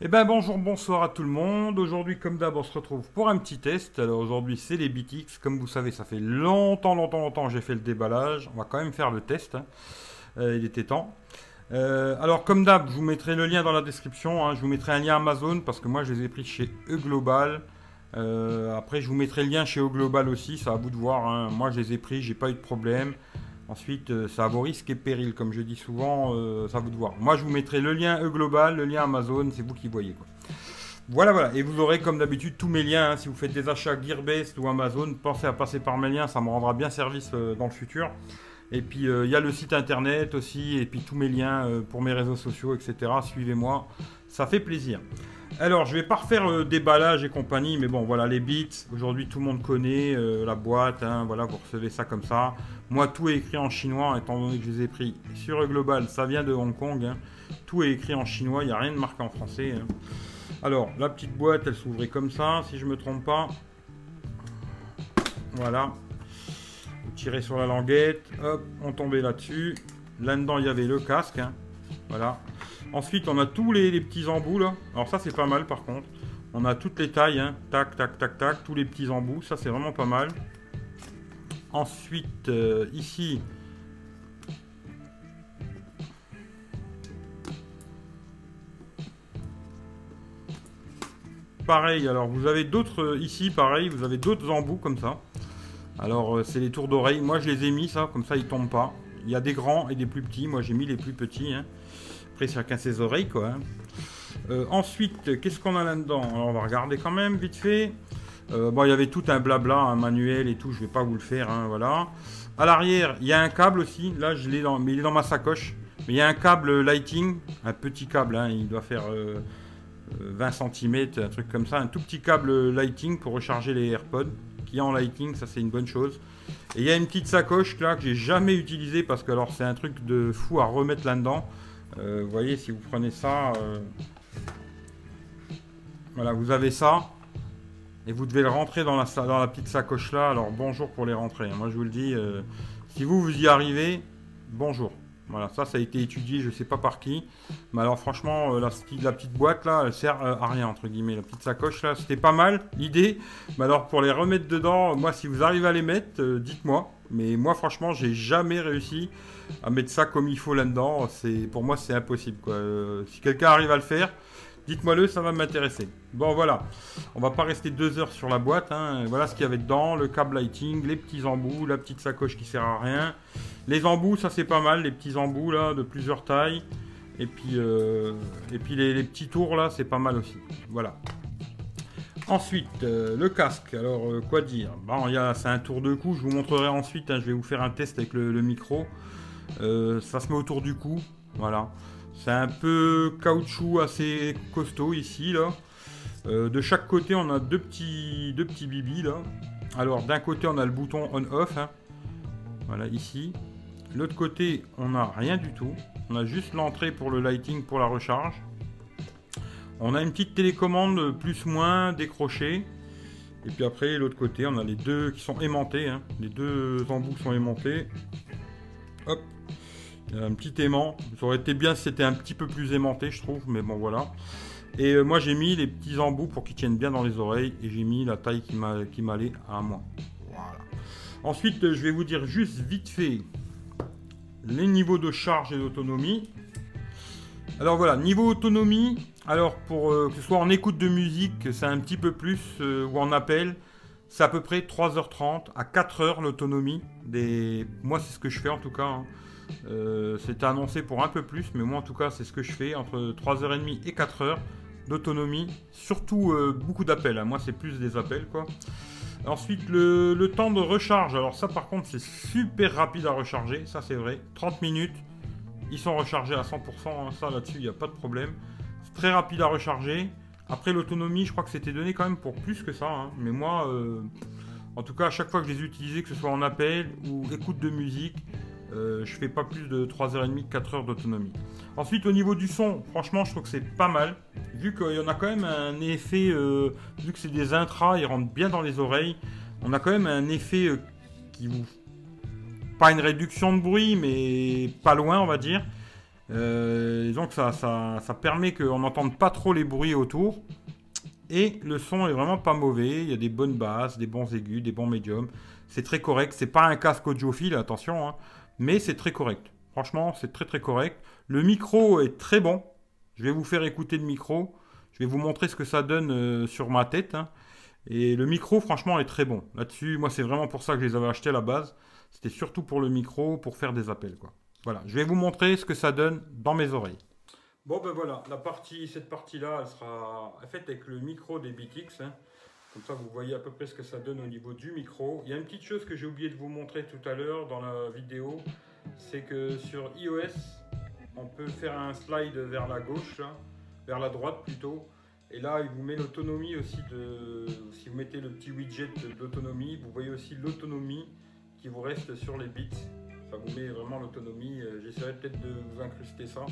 Eh ben bonjour, bonsoir à tout le monde. Aujourd'hui, comme d'hab, on se retrouve pour un petit test. Alors aujourd'hui, c'est les BTX. Comme vous savez, ça fait longtemps, longtemps, longtemps que j'ai fait le déballage. On va quand même faire le test. hein. Euh, il était temps. Euh, alors comme d'hab, je vous mettrai le lien dans la description. hein. Je vous mettrai un lien Amazon parce que moi, je les ai pris chez E-Global. Euh, après, je vous mettrai le lien chez E-Global aussi. C'est à vous de voir. hein. Moi, je les ai pris, j'ai pas eu de problème. Ensuite, euh, ça a vos risques et périls, comme je dis souvent, euh, ça à vous de voir. Moi, je vous mettrai le lien E-Global, le lien Amazon, c'est vous qui voyez. Voilà, voilà. Et vous aurez, comme d'habitude, tous mes liens. hein. Si vous faites des achats Gearbest ou Amazon, pensez à passer par mes liens, ça me rendra bien service euh, dans le futur. Et puis, euh, il y a le site internet aussi, et puis tous mes liens euh, pour mes réseaux sociaux, etc. Suivez-moi, ça fait plaisir. Alors, je vais pas refaire euh, déballage et compagnie, mais bon, voilà, les bits. Aujourd'hui, tout le monde connaît euh, la boîte. hein, voilà, vous recevez ça comme ça. Moi, tout est écrit en chinois, étant donné que je les ai pris sur Global. Ça vient de Hong Kong. hein. Tout est écrit en chinois, il n'y a rien de marqué en français. hein. Alors, la petite boîte, elle s'ouvrait comme ça, si je me trompe pas. Voilà. Vous tirez sur la languette, hop, on tombait là-dessus. Là-dedans, il y avait le casque. Voilà. Ensuite, on a tous les, petits embouts là. Alors ça, c'est pas mal par contre. On a toutes les tailles, hein. tac, tac, tac, tac, tous les petits embouts. Ça, c'est vraiment pas mal. Ensuite, euh, ici, pareil. Alors, vous avez d'autres euh, ici, pareil. Vous avez d'autres embouts comme ça. Alors, euh, c'est les tours d'oreille. Moi, je les ai mis ça, comme ça, ils tombent pas. Il y a des grands et des plus petits. Moi, j'ai mis les plus petits. hein. Après, chacun ses oreilles, quoi. hein. Euh, ensuite, qu'est-ce qu'on a là-dedans? Alors, on va regarder quand même, vite fait. Euh, bon, il y avait tout un blabla, un manuel et tout. Je vais pas vous le faire, hein, voilà. À l'arrière, il y a un câble aussi. Là, je l'ai dans, mais il est dans ma sacoche. Mais il y a un câble lighting, un petit câble. hein, il doit faire euh, euh, 20 cm, un truc comme ça. Un tout petit câble lighting pour recharger les AirPods qui est en lighting. Ça, c'est une bonne chose. Et il y a une petite sacoche là que j'ai jamais utilisée parce que alors c'est un truc de fou à remettre là-dedans. Euh, vous voyez, si vous prenez ça, euh, voilà, vous avez ça. Et vous devez le rentrer dans la, dans la petite sacoche là. Alors bonjour pour les rentrer. hein. Moi je vous le dis, euh, si vous vous y arrivez, bonjour. Voilà, ça ça a été étudié, je sais pas par qui. Mais alors franchement, la, petite- la petite boîte là, elle sert à rien entre guillemets. La petite sacoche là, c'était pas mal l'idée. Mais alors pour les remettre dedans, moi si vous arrivez à les mettre, dites-moi. Mais moi franchement, j'ai jamais réussi à mettre ça comme il faut là-dedans. C'est pour moi c'est impossible. Euh, si quelqu'un arrive à le faire, dites-moi le, ça va m'intéresser. Bon voilà, on va pas rester deux heures sur la boîte. hein. Voilà ce qu'il y avait dedans, le câble lighting, les petits embouts, la petite sacoche qui sert à rien. Les embouts, ça c'est pas mal, les petits embouts là de plusieurs tailles. Et puis, euh, et puis les, les petits tours là, c'est pas mal aussi. Voilà. Ensuite, euh, le casque. Alors, euh, quoi dire? Bon, c'est un tour de cou. Je vous montrerai ensuite. hein, je vais vous faire un test avec le, micro. Euh, ça se met autour du cou. Voilà. C'est un peu caoutchouc assez costaud ici là. De chaque côté, on a deux petits, deux petits bibis là. Alors, d'un côté, on a le bouton on-off. hein. Voilà, ici. L'autre côté, on n'a rien du tout. On a juste l'entrée pour le lighting pour la recharge. On a une petite télécommande plus-moins décrochée. Et puis après, l'autre côté, on a les deux qui sont aimantés. hein. Les deux embouts sont aimantés. Hop. Un petit aimant. Ça aurait été bien si c'était un petit peu plus aimanté, je trouve. Mais bon, voilà. Et euh, moi, j'ai mis les petits embouts pour qu'ils tiennent bien dans les oreilles. Et j'ai mis la taille qui m'a- qui m'allait à moi. Voilà. Ensuite, je vais vous dire juste vite fait les niveaux de charge et d'autonomie. Alors voilà, niveau autonomie, alors pour euh, que ce soit en écoute de musique, c'est un petit peu plus, euh, ou en appel, c'est à peu près 3h30 à 4h l'autonomie. Moi c'est ce que je fais en tout cas. hein. Euh, C'était annoncé pour un peu plus, mais moi en tout cas c'est ce que je fais, entre 3h30 et 4h d'autonomie. Surtout beaucoup d'appels, hein. moi c'est plus des appels quoi. Ensuite, le, le temps de recharge. Alors ça, par contre, c'est super rapide à recharger. Ça, c'est vrai. 30 minutes. Ils sont rechargés à 100%. hein. Ça, là-dessus, il n'y a pas de problème. C'est très rapide à recharger. Après, l'autonomie, je crois que c'était donné quand même pour plus que ça. hein. Mais moi, euh, en tout cas, à chaque fois que je les ai utilisés, que ce soit en appel ou écoute de musique, euh, je fais pas plus de 3h30, 4h d'autonomie. Ensuite, au niveau du son, franchement, je trouve que c'est pas mal. Vu qu'il y en a quand même un effet, euh, vu que c'est des intras, ils rentrent bien dans les oreilles, on a quand même un effet qui vous. Pas une réduction de bruit, mais pas loin, on va dire. Euh, donc ça, ça, ça permet qu'on n'entende pas trop les bruits autour. Et le son est vraiment pas mauvais. Il y a des bonnes basses, des bons aigus, des bons médiums. C'est très correct. C'est pas un casque audiophile, attention, hein, mais c'est très correct. Franchement, c'est très très correct. Le micro est très bon. Je vais vous faire écouter le micro. Je vais vous montrer ce que ça donne euh, sur ma tête. Hein. Et le micro, franchement, est très bon. Là-dessus, moi, c'est vraiment pour ça que je les avais achetés à la base. C'était surtout pour le micro, pour faire des appels, quoi. Voilà, je vais vous montrer ce que ça donne dans mes oreilles. Bon ben voilà, la partie, cette partie-là, elle sera faite avec le micro des BTX. Hein. Comme ça, vous voyez à peu près ce que ça donne au niveau du micro. Il y a une petite chose que j'ai oublié de vous montrer tout à l'heure dans la vidéo, c'est que sur iOS, on peut faire un slide vers la gauche, vers la droite plutôt. Et là, il vous met l'autonomie aussi de. Si vous mettez le petit widget d'autonomie, vous voyez aussi l'autonomie qui vous reste sur les bits. Ça vous met vraiment l'autonomie. Euh, j'essaierai peut-être de vous incruster ça.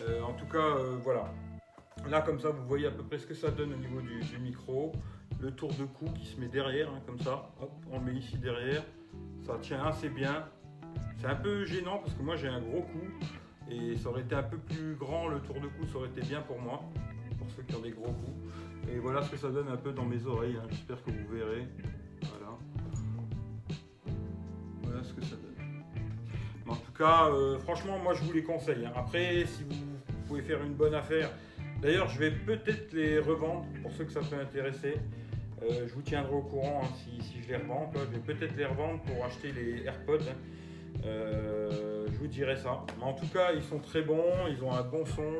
Euh, en tout cas, euh, voilà. Là, comme ça, vous voyez à peu près ce que ça donne au niveau du, micro. Le tour de cou qui se met derrière, hein, comme ça. Hop, on le met ici derrière. Ça tient assez bien. C'est un peu gênant parce que moi j'ai un gros cou. Et ça aurait été un peu plus grand, le tour de cou, ça aurait été bien pour moi. Pour ceux qui ont des gros coups. Et voilà ce que ça donne un peu dans mes oreilles. Hein. J'espère que vous verrez. Voilà. Voilà ce que ça donne. En tout cas, euh, franchement, moi je vous les conseille. Hein. Après, si vous pouvez faire une bonne affaire, d'ailleurs, je vais peut-être les revendre pour ceux que ça peut intéresser. Euh, je vous tiendrai au courant hein, si, je les revends. Je vais peut-être les revendre pour acheter les AirPods. Euh, vous dirai ça. Mais en tout cas, ils sont très bons, ils ont un bon son,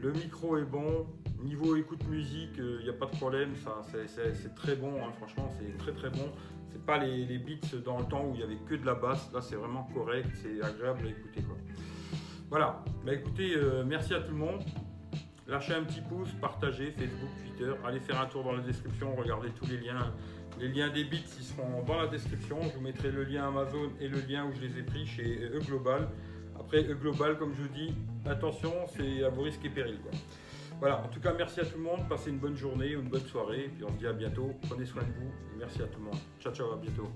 le micro est bon. Niveau écoute musique, il n'y a pas de problème, ça c'est très bon, franchement c'est très très bon. C'est pas les, beats dans le temps où il y avait que de la basse. Là, c'est vraiment correct, c'est agréable à écouter. Quoi. Voilà. Bah écoutez, euh, merci à tout le monde. Lâchez un petit pouce, partagez Facebook, Twitter. Allez faire un tour dans la description, regardez tous les liens. Les liens des bits, ils seront dans la description. Je vous mettrai le lien Amazon et le lien où je les ai pris chez E Global. Après, E Global, comme je vous dis, attention, c'est à vos risques et périls. Quoi. Voilà, en tout cas, merci à tout le monde. Passez une bonne journée, une bonne soirée. Et puis on se dit à bientôt. Prenez soin de vous. Et merci à tout le monde. Ciao, ciao, à bientôt.